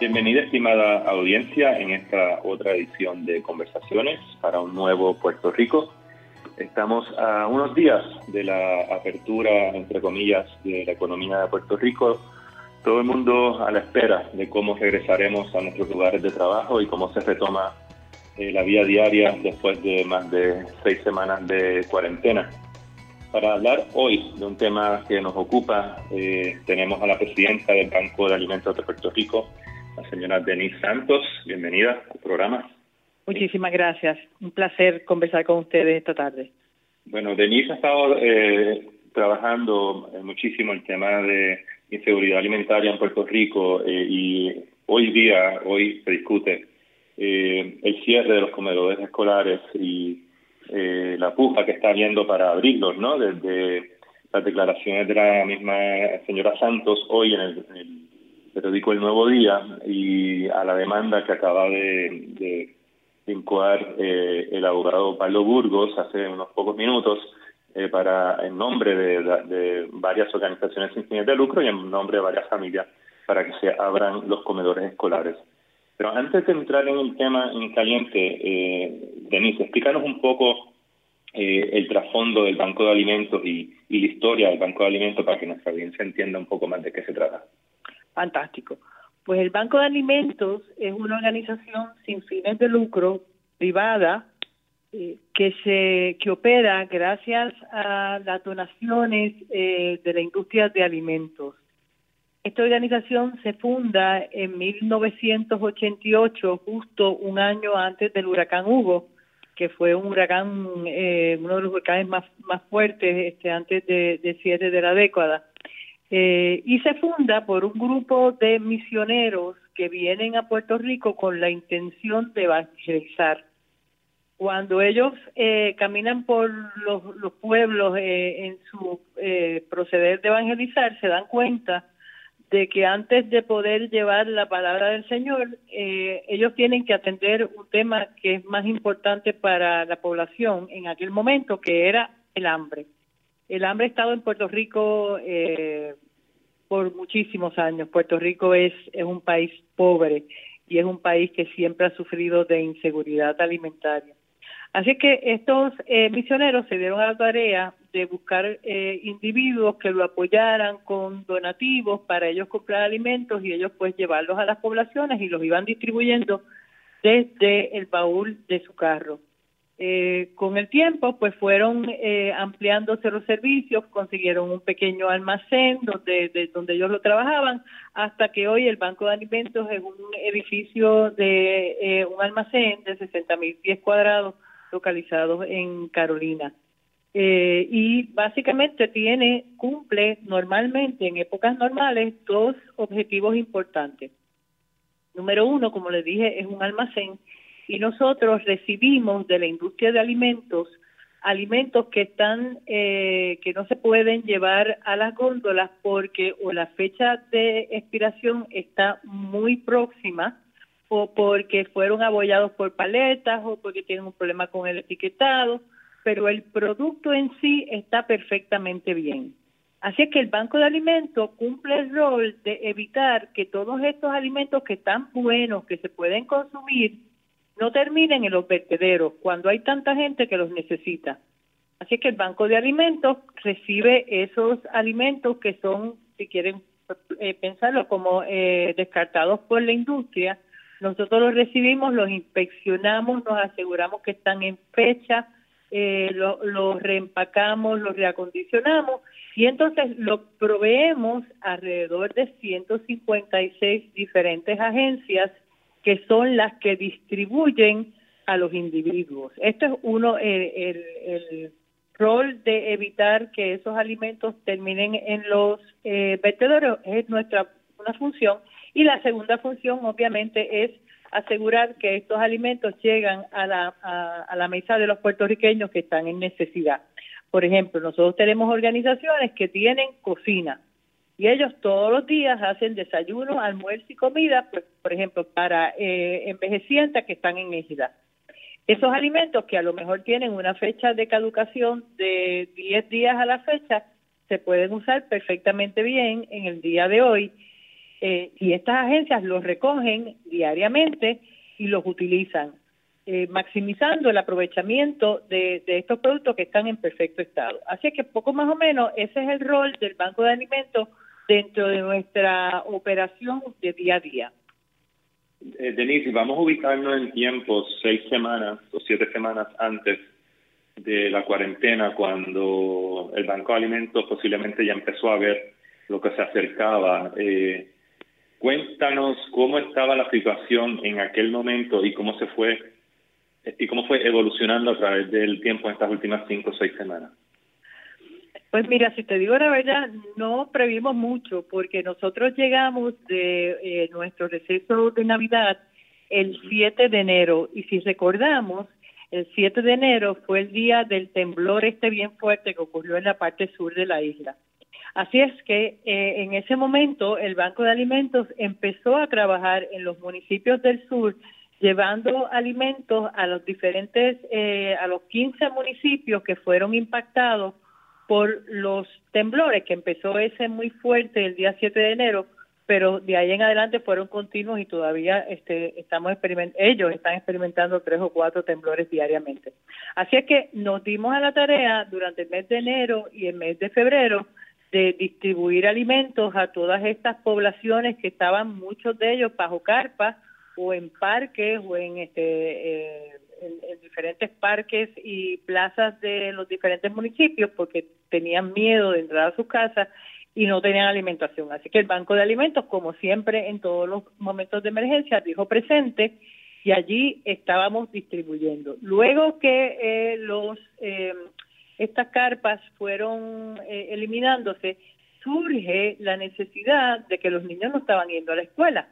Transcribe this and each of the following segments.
Bienvenida, estimada audiencia, en esta otra edición de Conversaciones para un nuevo Puerto Rico. Estamos a unos días de la apertura, entre comillas, de la economía de Puerto Rico. Todo el mundo a la espera de cómo regresaremos a nuestros lugares de trabajo y cómo se retoma eh, la vida diaria después de más de seis semanas de cuarentena. Para hablar hoy de un tema que nos ocupa, eh, tenemos a la presidenta del Banco de Alimentos de Puerto Rico, señora Denise Santos. Bienvenida al programa. Muchísimas gracias. Un placer conversar con ustedes esta tarde. Bueno, Denise ha estado eh, trabajando muchísimo el tema de inseguridad alimentaria en Puerto Rico eh, y hoy día, hoy se discute eh, el cierre de los comedores escolares y la puja que está habiendo para abrirlos, ¿no? Desde las declaraciones de la misma señora Santos hoy en el, en el periódico El Nuevo Día y a la demanda que acaba de, de incoar eh, el abogado Pablo Burgos hace unos pocos minutos eh, para en nombre de, varias organizaciones sin fines de lucro y en nombre de varias familias para que se abran los comedores escolares. Pero antes de entrar en el tema en caliente, eh, Denise, explícanos un poco eh, el trasfondo del Banco de Alimentos y, y la historia del Banco de Alimentos para que nuestra audiencia entienda un poco más de qué se trata. Fantástico. Pues el Banco de Alimentos es una organización sin fines de lucro privada eh, que se que opera gracias a las donaciones eh, de la industria de alimentos. Esta organización se funda en 1988, justo un año antes del huracán Hugo, que fue un huracán, eh, uno de los huracanes más, más fuertes este, antes de, de siete de la década. Eh, y se funda por un grupo de misioneros que vienen a Puerto Rico con la intención de evangelizar. Cuando ellos eh, caminan por los, los pueblos eh, en su eh, proceder de evangelizar, se dan cuenta de que antes de poder llevar la palabra del Señor, eh, ellos tienen que atender un tema que es más importante para la población en aquel momento, que era el hambre. El hambre ha estado en Puerto Rico eh, por muchísimos años. Puerto Rico es, es un país pobre y es un país que siempre ha sufrido de inseguridad alimentaria. Así que estos eh, misioneros se dieron a la tarea de buscar eh, individuos que lo apoyaran con donativos para ellos comprar alimentos y ellos pues llevarlos a las poblaciones y los iban distribuyendo desde el baúl de su carro. Eh, con el tiempo, pues fueron eh, ampliándose los servicios, consiguieron un pequeño almacén donde, de, donde ellos lo trabajaban, hasta que hoy el Banco de Alimentos es un edificio de eh, un almacén de 60 mil pies cuadrados localizados en Carolina. Eh, y básicamente tiene, cumple normalmente en épocas normales dos objetivos importantes. Número uno, como les dije, es un almacén y nosotros recibimos de la industria de alimentos alimentos que están eh, que no se pueden llevar a las góndolas porque o la fecha de expiración está muy próxima o porque fueron abollados por paletas o porque tienen un problema con el etiquetado, pero el producto en sí está perfectamente bien. Así es que el Banco de Alimentos cumple el rol de evitar que todos estos alimentos que están buenos, que se pueden consumir, no terminen en los vertederos cuando hay tanta gente que los necesita. Así que el Banco de Alimentos recibe esos alimentos que son, si quieren eh, pensarlo, como eh, descartados por la industria. Nosotros los recibimos, los inspeccionamos, nos aseguramos que están en fecha, eh, los lo reempacamos, los reacondicionamos y entonces lo proveemos alrededor de 156 diferentes agencias que son las que distribuyen a los individuos. Esto es uno, el, el, el rol de evitar que esos alimentos terminen en los eh, es nuestra una función y la segunda función obviamente es asegurar que estos alimentos llegan a la, a la mesa de los puertorriqueños que están en necesidad. Por ejemplo, nosotros tenemos organizaciones que tienen cocina, y ellos todos los días hacen desayuno, almuerzo y comida, pues, por ejemplo, para eh, envejecientes que están en égida. Esos alimentos que a lo mejor tienen una fecha de caducación de 10 días a la fecha, se pueden usar perfectamente bien en el día de hoy. Eh, y estas agencias los recogen diariamente y los utilizan, eh, maximizando el aprovechamiento de, de, estos productos que están en perfecto estado. Así que poco más o menos ese es el rol del Banco de Alimentos dentro de nuestra operación de día a día. Eh, Denise, vamos a ubicarnos en tiempos seis semanas o siete semanas antes de la cuarentena, cuando el Banco de Alimentos posiblemente ya empezó a ver lo que se acercaba. Eh, cuéntanos cómo estaba la situación en aquel momento y cómo se fue y cómo fue evolucionando a través del tiempo en estas últimas cinco o seis semanas. Pues mira, si te digo la verdad, no previmos mucho porque nosotros llegamos de eh, nuestro receso de Navidad el 7 de enero y si recordamos, el 7 de enero fue el día del temblor este bien fuerte que ocurrió en la parte sur de la isla. Así es que eh, en ese momento el Banco de Alimentos empezó a trabajar en los municipios del sur llevando alimentos a los diferentes, eh, a los 15 municipios que fueron impactados por los temblores, que empezó ese muy fuerte el día 7 de enero, pero de ahí en adelante fueron continuos y todavía este, estamos ellos están experimentando tres o cuatro temblores diariamente. Así es que nos dimos a la tarea durante el mes de enero y el mes de febrero de distribuir alimentos a todas estas poblaciones que estaban muchos de ellos bajo carpas o en parques o en este eh, en, diferentes parques y plazas de los diferentes municipios porque tenían miedo de entrar a sus casas y no tenían alimentación. Así que el Banco de Alimentos, como siempre en todos los momentos de emergencia, dijo presente y allí estábamos distribuyendo. Luego que eh, los eh, estas carpas fueron eh, eliminándose, surge la necesidad de que los niños no estaban yendo a la escuela.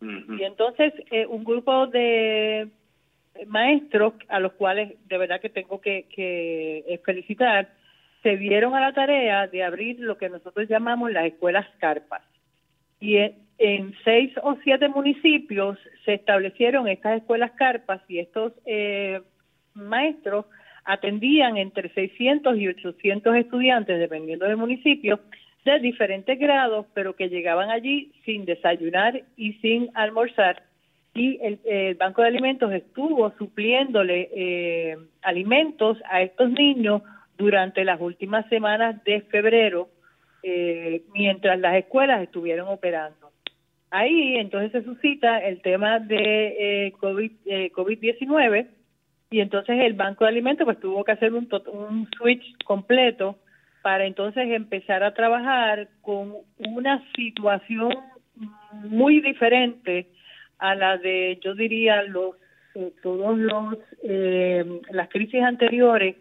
Y entonces un grupo de maestros a los cuales de verdad que tengo que, felicitar, se dieron a la tarea de abrir lo que nosotros llamamos las escuelas carpas. Y en, seis o siete municipios se establecieron estas escuelas carpas y estos eh, maestros atendían entre 600 y 800 estudiantes, dependiendo del municipio, de diferentes grados, pero que llegaban allí sin desayunar y sin almorzar. Y el, Banco de Alimentos estuvo supliéndole eh, alimentos a estos niños durante las últimas semanas de febrero, eh, mientras las escuelas estuvieron operando. Ahí entonces se suscita el tema de eh, COVID, eh, COVID-19 y entonces el Banco de Alimentos pues tuvo que hacer un, un switch completo para entonces empezar a trabajar con una situación muy diferente a la de, yo diría, los eh, todos los las crisis anteriores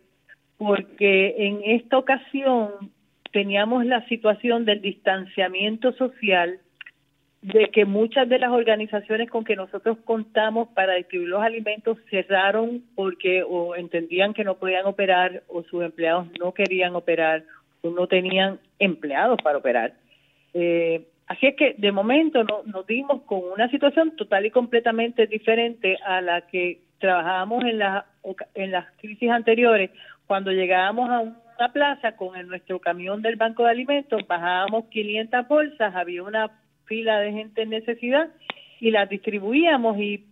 porque en esta ocasión teníamos la situación del distanciamiento social, de que muchas de las organizaciones con que nosotros contamos para distribuir los alimentos cerraron porque o entendían que no podían operar o sus empleados no querían operar o no tenían empleados para operar. Eh, así es que de momento no, nos dimos con una situación total y completamente diferente a la que trabajábamos en, la, en las crisis anteriores cuando llegábamos a una plaza con nuestro camión del Banco de Alimentos, bajábamos 500 bolsas, había una fila de gente en necesidad y las distribuíamos y,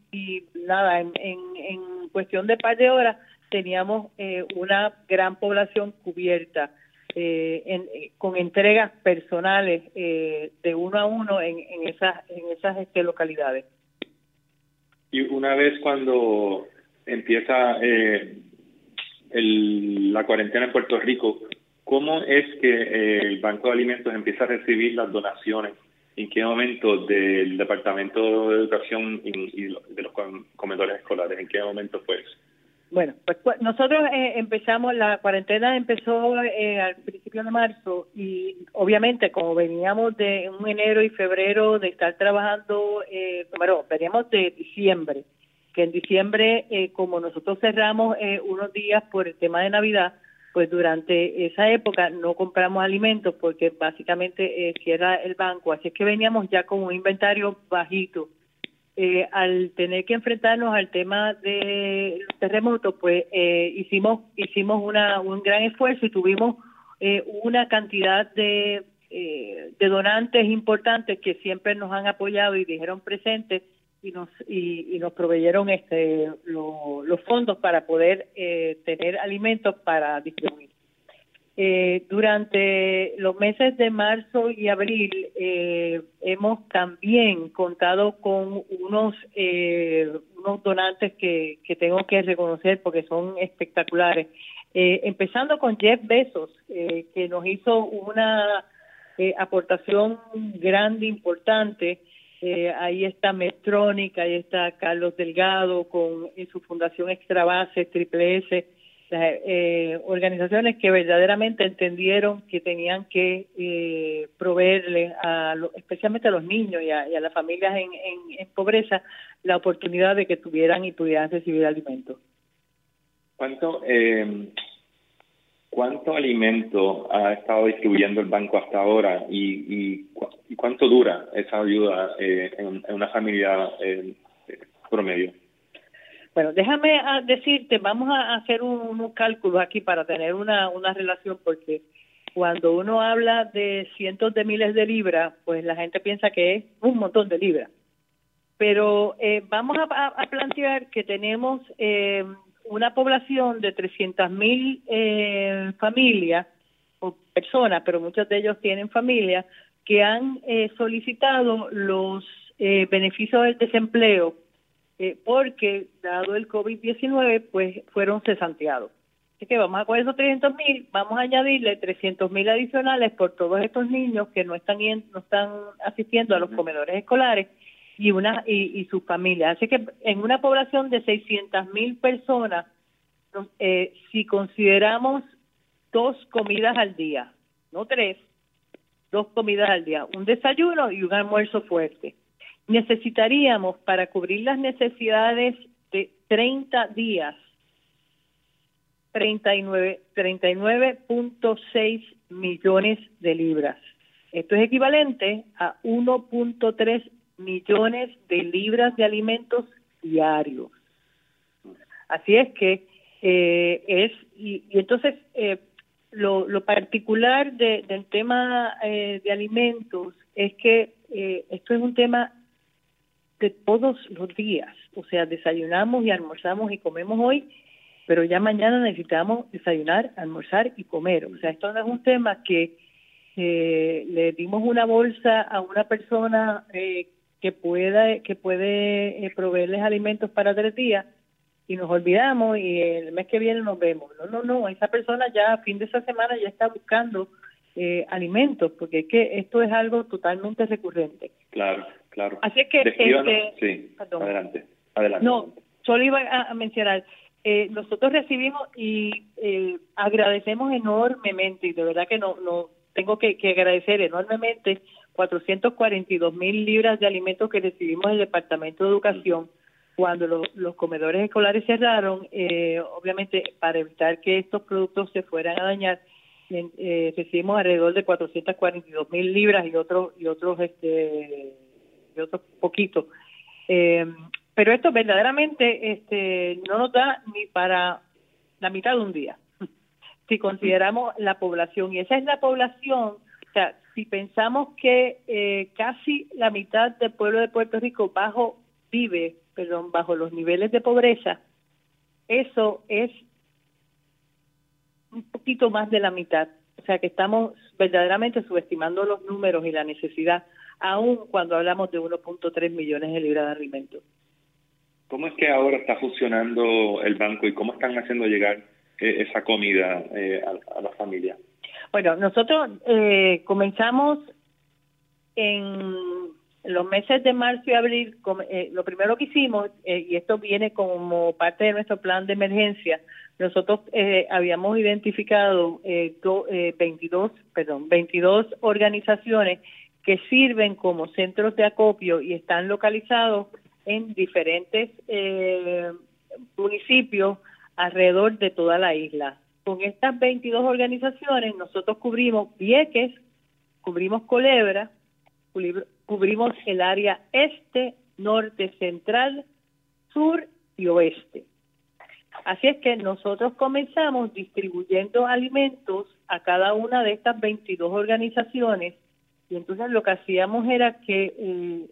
nada, en, en, cuestión de par de horas teníamos eh, una gran población cubierta. Eh, eh, con entregas personales de uno a uno en, en esas en esas este, localidades. Y una vez cuando empieza eh, el, la cuarentena en Puerto Rico, ¿cómo es que eh, el Banco de Alimentos empieza a recibir las donaciones? ¿En qué momento del Departamento de Educación y, de los comedores escolares? ¿En qué momento fue eso? Bueno, pues, pues nosotros eh, empezamos, la cuarentena empezó eh, al principio de marzo y obviamente como veníamos de un enero y febrero de estar trabajando, eh, bueno, veníamos de diciembre, que en diciembre, eh, como nosotros cerramos eh, unos días por el tema de Navidad, pues durante esa época no compramos alimentos porque básicamente eh, cierra el banco, así es que veníamos ya con un inventario bajito. Al tener que enfrentarnos al tema de los terremotos, pues hicimos hicimos una, un gran esfuerzo y tuvimos una cantidad de eh, de donantes importantes que siempre nos han apoyado y dijeron presentes y nos y, nos proveyeron este los fondos para poder eh, tener alimentos para distribuir. Eh, durante los meses de marzo y abril eh, hemos también contado con unos unos donantes que, que tengo que reconocer porque son espectaculares. empezando con Jeff Bezos, que nos hizo una aportación grande, importante, eh, ahí está Metrónica, ahí está Carlos Delgado con su fundación Extra Base, Triple S, eh, organizaciones que verdaderamente entendieron que tenían que eh, proveerle, a especialmente a los niños y a, las familias en, en, pobreza, la oportunidad de que tuvieran y pudieran recibir alimentos. ¿Cuánto, eh, ¿Cuánto alimento ha estado distribuyendo el banco hasta ahora y, y, cuánto dura esa ayuda eh, en, una familia eh, promedio? Bueno, déjame ah, decirte, vamos a hacer un, cálculo aquí para tener una, una relación, porque cuando uno habla de cientos de miles de libras, pues la gente piensa que es un montón de libras. Pero eh, vamos a, plantear que tenemos eh, una población de 300.000 mil eh, familias o personas, pero muchos de ellos tienen familias, que han eh, solicitado los eh, beneficios del desempleo porque, dado el COVID-19, pues fueron cesanteados. Así que vamos a coger esos 300 mil, vamos a añadirle 300 mil adicionales por todos estos niños que no están, no están asistiendo a los comedores escolares y, una, y, sus familias. Así que en una población de 600 mil personas, eh, si consideramos dos comidas al día, no tres, dos comidas al día, un desayuno y un almuerzo fuerte, necesitaríamos para cubrir las necesidades de 30 días 39.6 39 millones de libras. Esto es equivalente a 1.3 millones de libras de alimentos diarios. Así es que eh, es, y, entonces eh, lo, lo, particular del tema eh, de alimentos es que esto es un tema de todos los días, o sea, desayunamos y almorzamos y comemos hoy, pero ya mañana necesitamos desayunar, almorzar y comer. O sea, esto no es un tema que le dimos una bolsa a una persona eh, que pueda que puede eh, proveerles alimentos para tres días y nos olvidamos y el mes que viene nos vemos. No, no, no, esa persona ya a fin de esa semana ya está buscando eh, alimentos, porque es que esto es algo totalmente recurrente. Claro, claro. Así es que... Este, sí, adelante, adelante. No, solo iba a, mencionar, eh, nosotros recibimos y eh, agradecemos enormemente, y de verdad que no, no tengo que, que agradecer enormemente 442 mil libras de alimentos que recibimos del Departamento de Educación cuando los comedores escolares cerraron, eh, obviamente para evitar que estos productos se fueran a dañar, eh, recibimos alrededor de 442 mil libras y otros y otros este y otros poquitos. Eh, pero esto verdaderamente este no nos da ni para la mitad de un día, si consideramos la población y esa es la población, o sea, si pensamos que eh, casi la mitad del pueblo de Puerto Rico bajo vive, perdón, bajo los niveles de pobreza, eso es un poquito más de la mitad. O sea que estamos verdaderamente subestimando los números y la necesidad, aun cuando hablamos de 1.3 millones de libras de alimentos. ¿Cómo es que ahora está funcionando el banco y cómo están haciendo llegar eh, esa comida eh, a, a la familia? Bueno, nosotros eh, comenzamos en los meses de marzo y abril, eh, lo primero que hicimos, eh, y esto viene como parte de nuestro plan de emergencia, nosotros habíamos identificado 22, perdón, 22 organizaciones que sirven como centros de acopio y están localizados en diferentes municipios alrededor de toda la isla con estas 22 organizaciones nosotros cubrimos Vieques, cubrimos Culebra, cubrimos el área este, norte, central, sur y oeste. Así es que nosotros comenzamos distribuyendo alimentos a cada una de estas 22 organizaciones y entonces lo que hacíamos era que eh,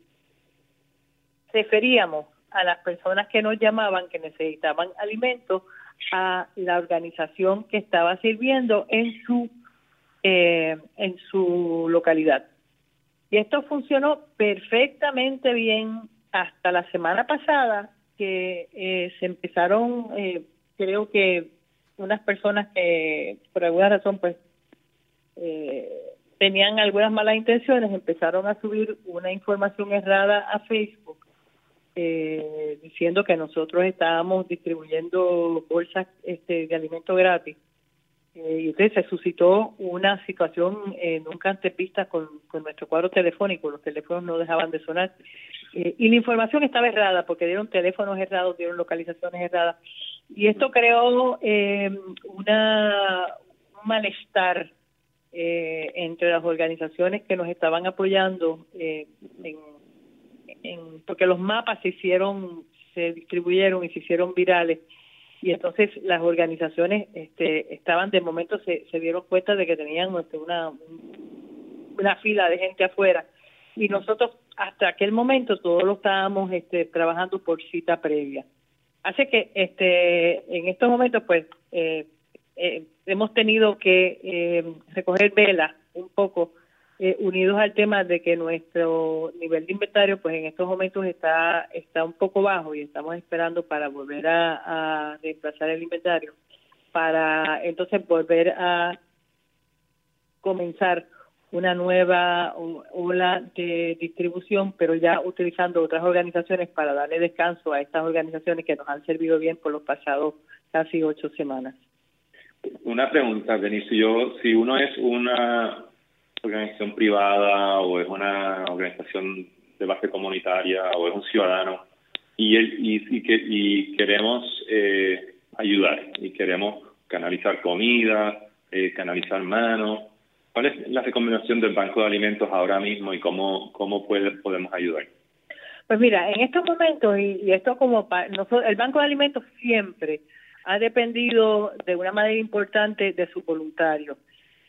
referíamos a las personas que nos llamaban que necesitaban alimentos a la organización que estaba sirviendo en su eh, en su localidad. Y esto funcionó perfectamente bien hasta la semana pasada que eh, se empezaron, eh, creo que unas personas que por alguna razón pues eh, tenían algunas malas intenciones, empezaron a subir una información errada a Facebook eh, diciendo que nosotros estábamos distribuyendo bolsas este, de alimento gratis. Eh, y entonces se suscitó una situación eh, nunca antes vista con, nuestro cuadro telefónico, los teléfonos no dejaban de sonar. Eh, y la información estaba errada porque dieron teléfonos errados, dieron localizaciones erradas. Y esto creó eh, una, un malestar entre las organizaciones que nos estaban apoyando en porque los mapas se hicieron, se distribuyeron y se hicieron virales y entonces las organizaciones este, estaban de momento se, se dieron cuenta de que tenían este, una una fila de gente afuera. Y nosotros hasta aquel momento todos lo estábamos este, trabajando por cita previa. Así que este en estos momentos pues eh, eh, hemos tenido que eh, recoger velas un poco eh, unidos al tema de que nuestro nivel de inventario pues en estos momentos está está un poco bajo y estamos esperando para volver a, a reemplazar el inventario para entonces volver a comenzar una nueva ola de distribución, pero ya utilizando otras organizaciones para darle descanso a estas organizaciones que nos han servido bien por los pasados casi ocho semanas. Una pregunta, Benicio. Yo, si uno es una organización privada o es una organización de base comunitaria o es un ciudadano y, y, que, y queremos eh, ayudar y queremos canalizar comida, eh, canalizar manos. ¿Cuál es la recomendación del Banco de Alimentos ahora mismo y cómo, cómo puede, podemos ayudar? Pues mira, en estos momentos, y, y esto como nosotros, el Banco de Alimentos siempre ha dependido de una manera importante de sus voluntarios.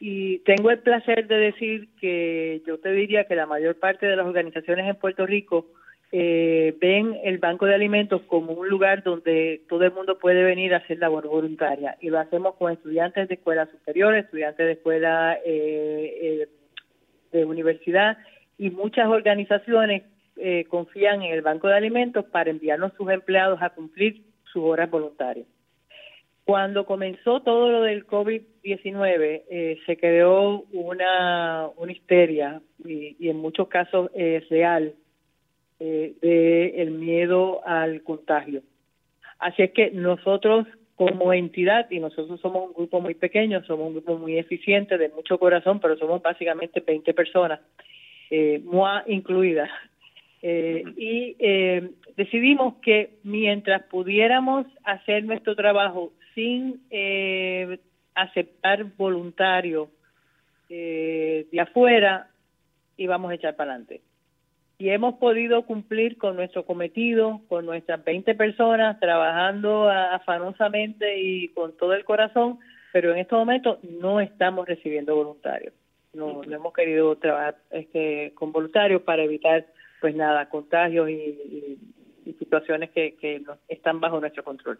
Y tengo el placer de decir que yo te diría que la mayor parte de las organizaciones en Puerto Rico eh, ven el Banco de Alimentos como un lugar donde todo el mundo puede venir a hacer labor voluntaria. Y lo hacemos con estudiantes de escuela superior, estudiantes de escuela eh, eh, de universidad y muchas organizaciones eh, confían en el Banco de Alimentos para enviarnos sus empleados a cumplir sus horas voluntarias. Cuando comenzó todo lo del COVID-19, eh, se creó una, una histeria y, y en muchos casos es real eh, de el miedo al contagio. Así es que nosotros como entidad, y nosotros somos un grupo muy pequeño, somos un grupo muy eficiente, de mucho corazón, pero somos básicamente 20 personas, eh, MOA incluida, eh, y eh, decidimos que mientras pudiéramos hacer nuestro trabajo sin eh, aceptar voluntarios eh, de afuera, íbamos a echar para adelante. Y hemos podido cumplir con nuestro cometido, con nuestras 20 personas, trabajando afanosamente y con todo el corazón, pero en estos momentos no estamos recibiendo voluntarios. No, no hemos querido trabajar este, con voluntarios para evitar pues nada, contagios y, y, situaciones que, están bajo nuestro control.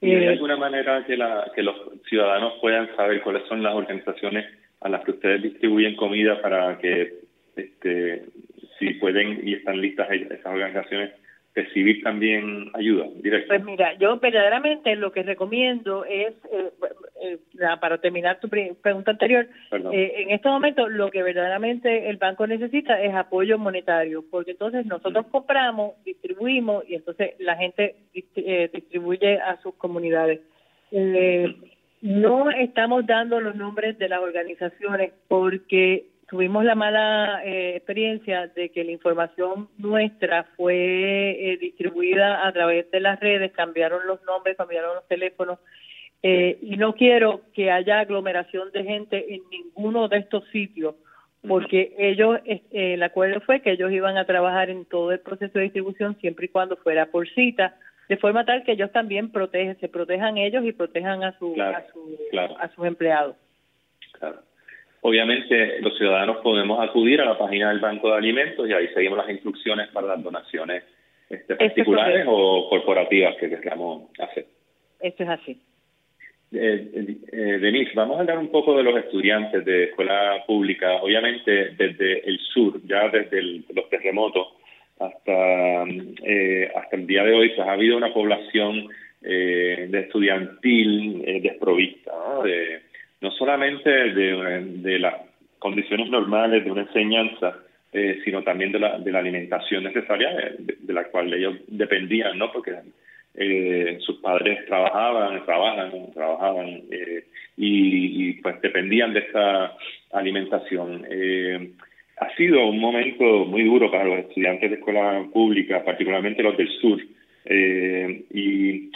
¿Y hay alguna manera que, la, que los ciudadanos puedan saber cuáles son las organizaciones a las que ustedes distribuyen comida para que, este, si pueden y están listas esas organizaciones, recibir también ayuda directa? Pues mira, yo verdaderamente lo que recomiendo es, eh, eh, para terminar tu pregunta anterior, eh, en este momento lo que verdaderamente el banco necesita es apoyo monetario, porque entonces nosotros compramos, distribuimos y entonces la gente eh, distribuye a sus comunidades. Eh, no estamos dando los nombres de las organizaciones porque tuvimos la mala eh, experiencia de que la información nuestra fue eh, distribuida a través de las redes, cambiaron los nombres, cambiaron los teléfonos eh, y no quiero que haya aglomeración de gente en ninguno de estos sitios porque ellos, eh, el acuerdo fue que ellos iban a trabajar en todo el proceso de distribución siempre y cuando fuera por cita de forma tal que ellos también protegen, se protejan ellos y protejan a, su, a, su, a sus empleados. Claro. Obviamente los ciudadanos podemos acudir a la página del Banco de Alimentos y ahí seguimos las instrucciones para las donaciones este, particulares o corporativas que queramos hacer. Esto es así. Eh, eh, eh, Denise, vamos a hablar un poco de los estudiantes de escuela pública. Obviamente desde el sur, ya desde los terremotos hasta, eh, hasta el día de hoy, pues ha habido una población de estudiantil desprovista, ¿no? De, no solamente de, de las condiciones normales de una enseñanza, eh, sino también de la, de la alimentación necesaria eh, de, la cual ellos dependían, ¿no? Porque eh, sus padres trabajaban, trabajan, trabajaban y, pues dependían de esta alimentación. ha sido un momento muy duro para los estudiantes de escuela pública, particularmente los del sur. y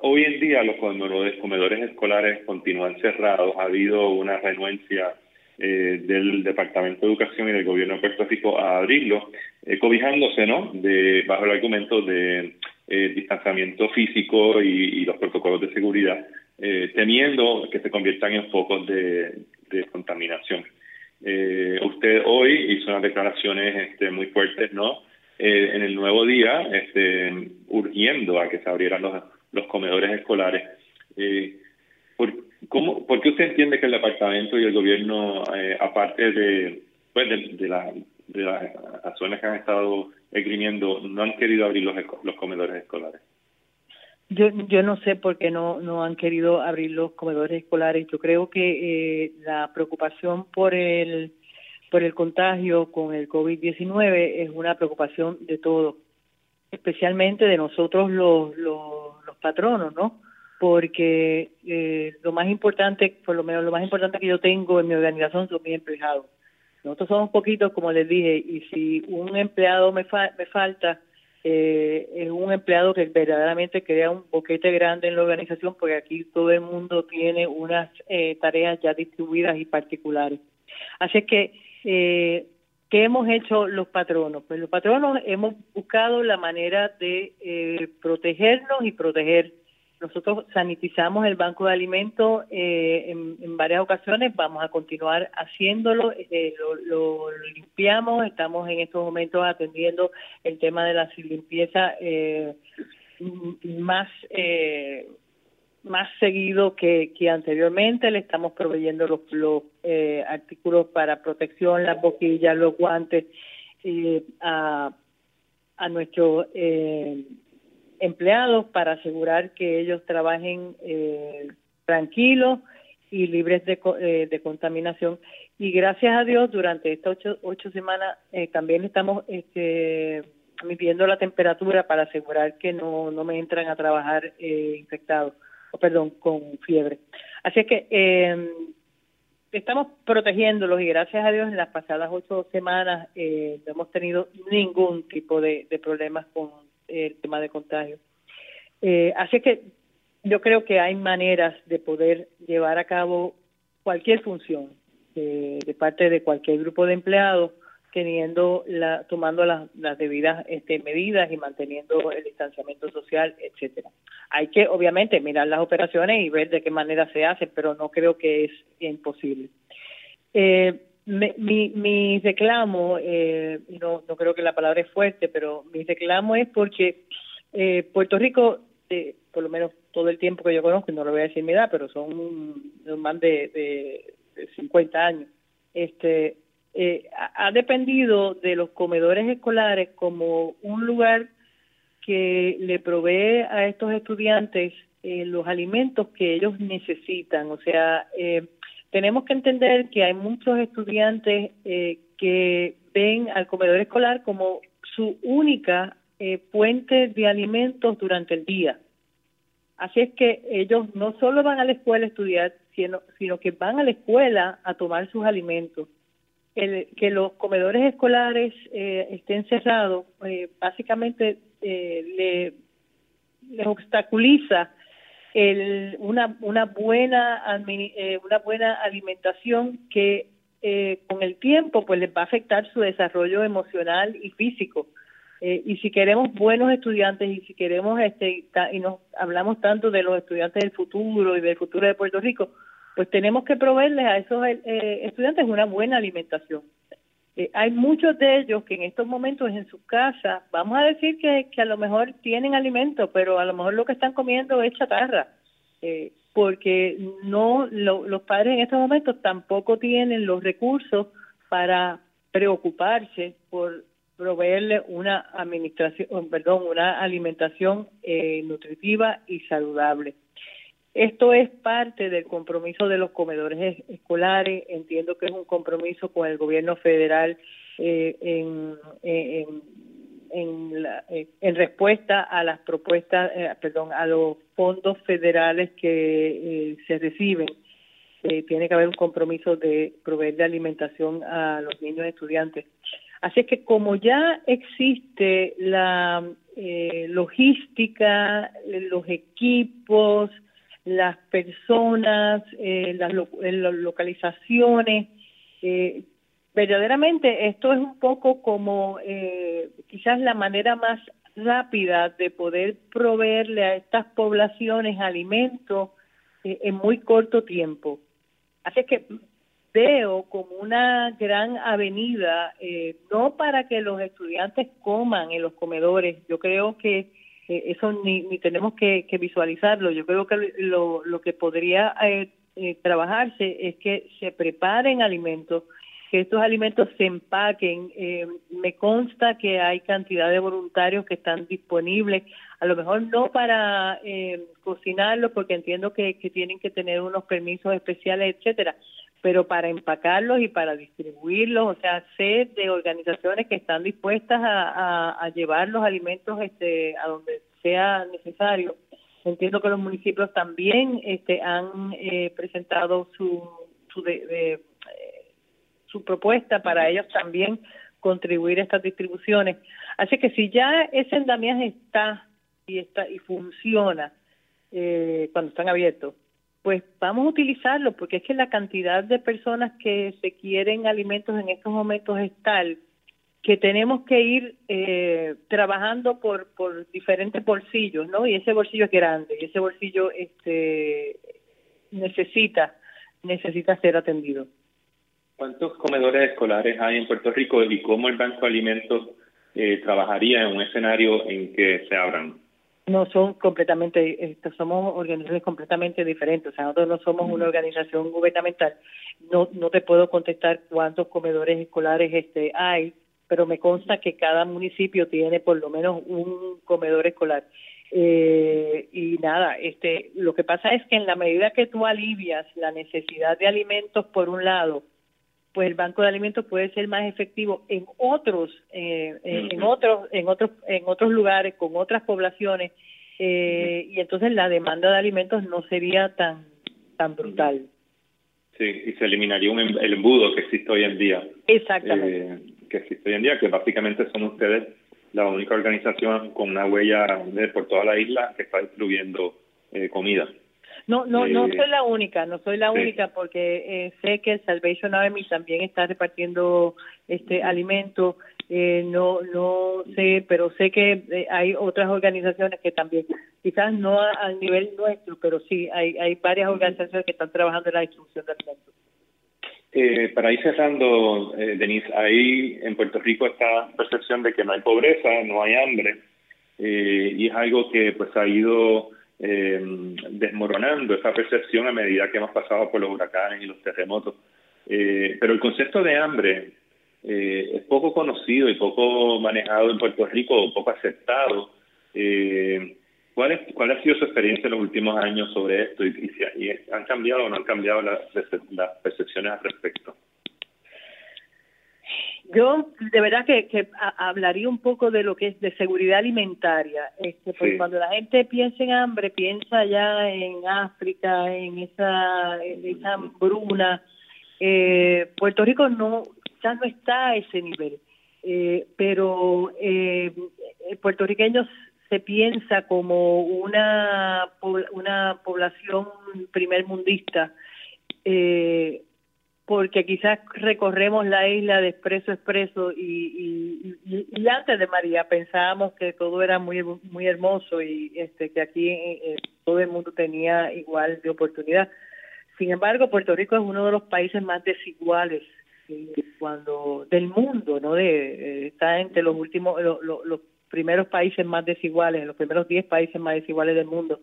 Hoy en día los comedores escolares continúan cerrados. Ha habido una renuencia eh, del Departamento de Educación y del Gobierno de Puerto Rico a abrirlos, eh, cobijándose, ¿no? De, bajo el argumento de eh, distanciamiento físico y, los protocolos de seguridad, temiendo que se conviertan en focos de, contaminación. usted hoy hizo unas declaraciones este, muy fuertes, ¿no? en el nuevo día, este, urgiendo a que se abrieran los los comedores escolares. Eh, ¿por, cómo, ¿Por qué usted entiende que el departamento y el gobierno, eh, aparte de, pues de, de, de las razones que han estado esgrimiendo, no han querido abrir los, los comedores escolares? Yo, yo no sé por qué no, no han querido abrir los comedores escolares. Yo creo que eh, la preocupación por el, por el contagio con el COVID-19 es una preocupación de todos, especialmente de nosotros los, los patronos, ¿no? Porque eh, lo más importante, por lo menos lo más importante que yo tengo en mi organización son mis empleados. Nosotros somos poquitos, como les dije, y si un empleado me, me falta, eh, es un empleado que verdaderamente crea un boquete grande en la organización, porque aquí todo el mundo tiene unas eh, tareas ya distribuidas y particulares. Así que eh, ¿Qué hemos hecho los patronos? Pues los patronos hemos buscado la manera de eh, protegernos y proteger. Nosotros sanitizamos el banco de alimentos eh, en, varias ocasiones, vamos a continuar haciéndolo, eh, lo, limpiamos, estamos en estos momentos atendiendo el tema de la limpieza más más seguido que, que anteriormente. Le estamos proveyendo los, los eh, artículos para protección, las boquillas, los guantes eh, a, a nuestros eh, empleados para asegurar que ellos trabajen eh, tranquilos y libres de, eh, de contaminación. Y gracias a Dios, durante estas ocho, ocho semanas también estamos este, midiendo la temperatura para asegurar que no, no me entran a trabajar eh, infectados perdón, con fiebre. Así que eh, estamos protegiéndolos y gracias a Dios en las pasadas ocho semanas eh, no hemos tenido ningún tipo de, problemas con el tema de contagio. Eh, así que yo creo que hay maneras de poder llevar a cabo cualquier función de parte de cualquier grupo de empleados teniendo la, tomando las, debidas este, medidas y manteniendo el distanciamiento social, etcétera. Hay que obviamente mirar las operaciones y ver de qué manera se hace, pero no creo que es imposible. Eh, mi, mi reclamo, eh, no, no creo que la palabra es fuerte, pero mi reclamo es porque eh, Puerto Rico, eh, por lo menos todo el tiempo que yo conozco, no lo voy a decir mi edad, pero son más de, de, de 50 años, este eh, ha dependido de los comedores escolares como un lugar que le provee a estos estudiantes eh, los alimentos que ellos necesitan. O sea, eh, tenemos que entender que hay muchos estudiantes que ven al comedor escolar como su única fuente de alimentos durante el día. Así es que ellos no solo van a la escuela a estudiar, sino, sino que van a la escuela a tomar sus alimentos que los comedores escolares eh, estén cerrados, eh, básicamente eh, le, les obstaculiza el, una, una, buena, eh, una buena alimentación que con el tiempo pues les va a afectar su desarrollo emocional y físico. Eh, y si queremos buenos estudiantes y si queremos, este, y nos hablamos tanto de los estudiantes del futuro y del futuro de Puerto Rico, pues tenemos que proveerles a esos eh, estudiantes una buena alimentación. Eh, hay muchos de ellos que en estos momentos en su casa, vamos a decir que, a lo mejor tienen alimento, pero a lo mejor lo que están comiendo es chatarra, eh, porque no los padres en estos momentos tampoco tienen los recursos para preocuparse por proveerle una administración, perdón, una alimentación eh, nutritiva y saludable. Esto es parte del compromiso de los comedores escolares. Entiendo que es un compromiso con el gobierno federal eh, en, en, en, en, respuesta a las propuestas, eh, perdón, a los fondos federales que eh, se reciben. tiene que haber un compromiso de proveer de alimentación a los niños estudiantes. Así es que como ya existe la logística, los equipos, las personas, eh, las, localizaciones. Eh, verdaderamente esto es un poco como eh, quizás la manera más rápida de poder proveerle a estas poblaciones alimentos en muy corto tiempo. Así que veo como una gran avenida, no para que los estudiantes coman en los comedores, yo creo que eso ni, ni tenemos que, visualizarlo. Yo creo que lo, lo que podría eh, eh, trabajarse es que se preparen alimentos, que estos alimentos se empaquen. Eh, me consta que hay cantidad de voluntarios que están disponibles, a lo mejor no para eh, cocinarlos, porque entiendo que, que tienen que tener unos permisos especiales, etcétera, pero para empacarlos y para distribuirlos, o sea, sé de organizaciones que están dispuestas a, llevar los alimentos este, a donde sea necesario. Entiendo que los municipios también este, han eh, presentado su su, de, eh, su propuesta para ellos también contribuir a estas distribuciones. Así que si ya ese andamiaje está y está y funciona eh, cuando están abiertos, pues vamos a utilizarlo, porque es que la cantidad de personas que se quieren alimentos en estos momentos es tal que tenemos que ir eh, trabajando por, por diferentes bolsillos, ¿no? Y ese bolsillo es grande, y ese bolsillo este, necesita, necesita ser atendido. ¿Cuántos comedores escolares hay en Puerto Rico y cómo el Banco de Alimentos eh, trabajaría en un escenario en que se abran? No son completamente, somos organizaciones completamente diferentes, o sea, nosotros no somos una organización gubernamental, no, no te puedo contestar cuántos comedores escolares este hay, pero me consta que cada municipio tiene por lo menos un comedor escolar. Eh, y nada, este, lo que pasa es que en la medida que tú alivias la necesidad de alimentos por un lado, pues el banco de alimentos puede ser más efectivo en otros eh, en, otros en otros en otros lugares con otras poblaciones eh, y entonces la demanda de alimentos no sería tan tan brutal. Sí y se eliminaría un, em, el embudo que existe hoy en día. Exactamente. Eh, que existe hoy en día que básicamente son ustedes la única organización con una huella de, por toda la isla que está distribuyendo comida no, no, no soy la única, no soy la única porque eh, sé que el Salvation Army también está repartiendo este alimento. Eh, no, no sé, pero sé que eh, hay otras organizaciones que también, quizás no al nivel nuestro, pero sí hay, hay varias organizaciones que están trabajando en la distribución de alimentos. Eh, para ir cerrando, eh, Denise, ahí en Puerto Rico esta percepción de que no hay pobreza, no hay hambre, y es algo que pues ha ido eh, desmoronando esa percepción a medida que hemos pasado por los huracanes y los terremotos. Eh, pero el concepto de hambre eh, es poco conocido y poco manejado en Puerto Rico, poco aceptado. Eh, ¿cuál, es, ¿Cuál ha sido su experiencia en los últimos años sobre esto y, y, han cambiado o no han cambiado las, las percepciones al respecto? Yo de verdad que, que hablaría un poco de lo que es de seguridad alimentaria, este, porque cuando la gente piensa en hambre, piensa ya en África, en esa, en esa hambruna. Eh, Puerto Rico no, ya no está a ese nivel, eh, pero eh, puertorriqueños se piensa como una, una población primer mundista. Eh, porque quizás recorremos la isla de expreso a expreso y, y, antes de María pensábamos que todo era muy muy hermoso y este que aquí eh, todo el mundo tenía igual de oportunidad. Sin embargo, Puerto Rico es uno de los países más desiguales eh, cuando del mundo, ¿no? De, eh, está entre los últimos los primeros países más desiguales, los primeros 10 países más desiguales del mundo.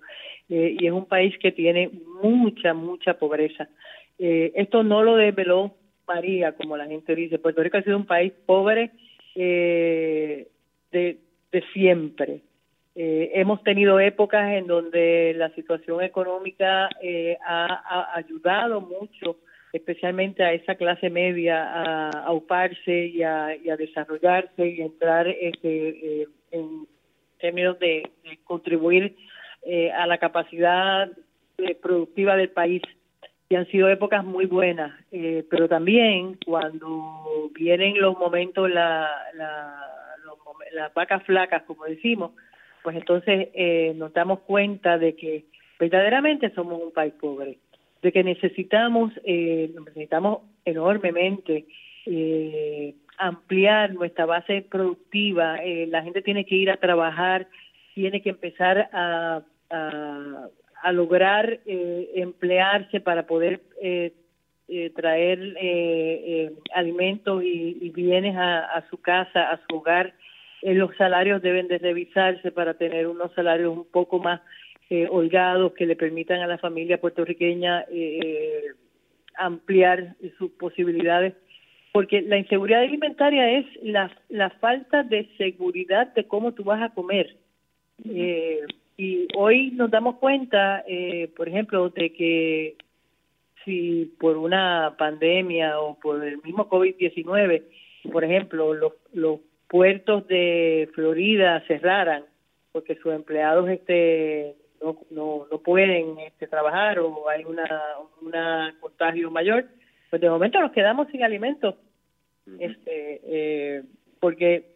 y es un país que tiene mucha mucha pobreza. Eh, esto no lo desveló María, como la gente dice. Puerto Rico ha sido un país pobre eh, de, siempre. Eh, hemos tenido épocas en donde la situación económica ha, ayudado mucho, especialmente a esa clase media, a, auparse y a, desarrollarse y entrar este, en términos de, de contribuir a la capacidad productiva del país y han sido épocas muy buenas, eh, pero también cuando vienen los momentos, la, la, las vacas flacas, como decimos, pues entonces eh, nos damos cuenta de que verdaderamente somos un país pobre, de que necesitamos, eh, necesitamos enormemente eh, ampliar nuestra base productiva, eh, la gente tiene que ir a trabajar, tiene que empezar a a lograr eh, emplearse para poder eh, eh, traer alimentos y, bienes a, su casa, a su hogar. los salarios deben de revisarse para tener unos salarios un poco más holgados que le permitan a la familia puertorriqueña ampliar sus posibilidades porque la inseguridad alimentaria es la, la falta de seguridad de cómo tú vas a comer. Eh, y hoy nos damos cuenta, eh, por ejemplo, de que si por una pandemia o por el mismo COVID-19, por ejemplo, los, los puertos de Florida cerraran porque sus empleados este no, no, no pueden este, trabajar o hay una, una contagio mayor, pues de momento nos quedamos sin alimentos. este eh, porque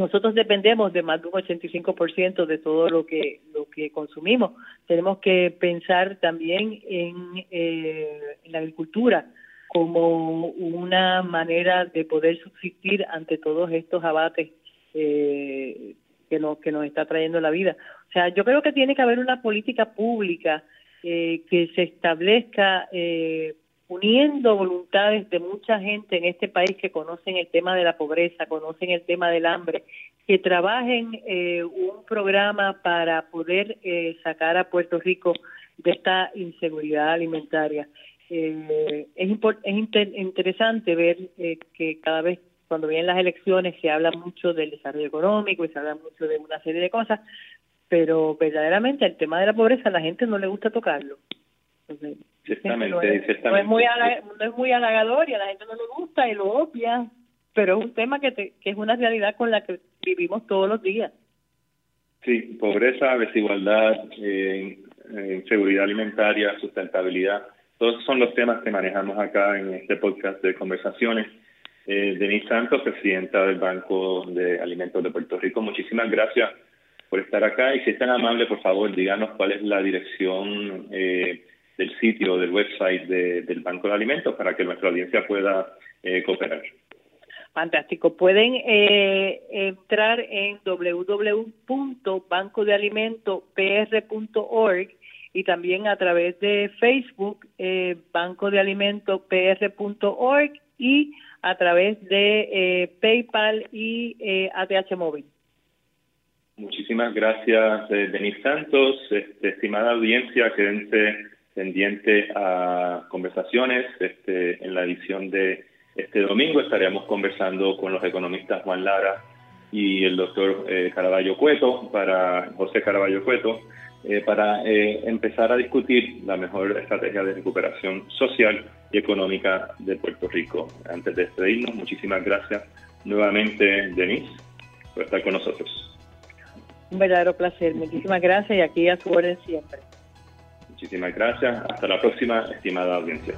nosotros dependemos de más de un 85% de todo lo que lo que consumimos. Tenemos que pensar también en, eh, en la agricultura como una manera de poder subsistir ante todos estos abates eh, que nos que nos está trayendo la vida. O sea, yo creo que tiene que haber una política pública eh, que se establezca eh, uniendo voluntades de mucha gente en este país que conocen el tema de la pobreza, conocen el tema del hambre, que trabajen eh, un programa para poder eh, sacar a Puerto Rico de esta inseguridad alimentaria. Eh, es, es interesante ver que cada vez cuando vienen las elecciones se habla mucho del desarrollo económico y se habla mucho de una serie de cosas, pero verdaderamente el tema de la pobreza a la gente no le gusta tocarlo. Ciertamente, no, es, muy no es muy halagador y a la gente no le gusta y lo obvia, pero es un tema que, que es una realidad con la que vivimos todos los días. Sí, pobreza, desigualdad, eh, inseguridad alimentaria, sustentabilidad, todos son los temas que manejamos acá en este podcast de conversaciones. Eh, Denise Santos, presidenta del Banco de Alimentos de Puerto Rico, muchísimas gracias por estar acá y si es tan amable, por favor, díganos cuál es la dirección eh, del sitio, del website del Banco de Alimentos para que nuestra audiencia pueda eh, cooperar. Fantástico. Pueden eh, entrar en www.bancodealimentopr.org y también a través de Facebook, eh, Banco de Alimentos PR.org y a través de eh, PayPal y eh, ATH Móvil. Muchísimas gracias, Denis Santos. Este, estimada audiencia, quédense pendiente a conversaciones. Este, en la edición de este domingo estaremos conversando con los economistas Juan Lara y el doctor eh, Caraballo Cueto, para José Caraballo Cueto, eh, para eh, empezar a discutir la mejor estrategia de recuperación social y económica de Puerto Rico. Antes de despedirnos, muchísimas gracias nuevamente, Denise, por estar con nosotros. Un verdadero placer. Muchísimas gracias y aquí a su orden siempre. Muchísimas gracias. Hasta la próxima, estimada audiencia.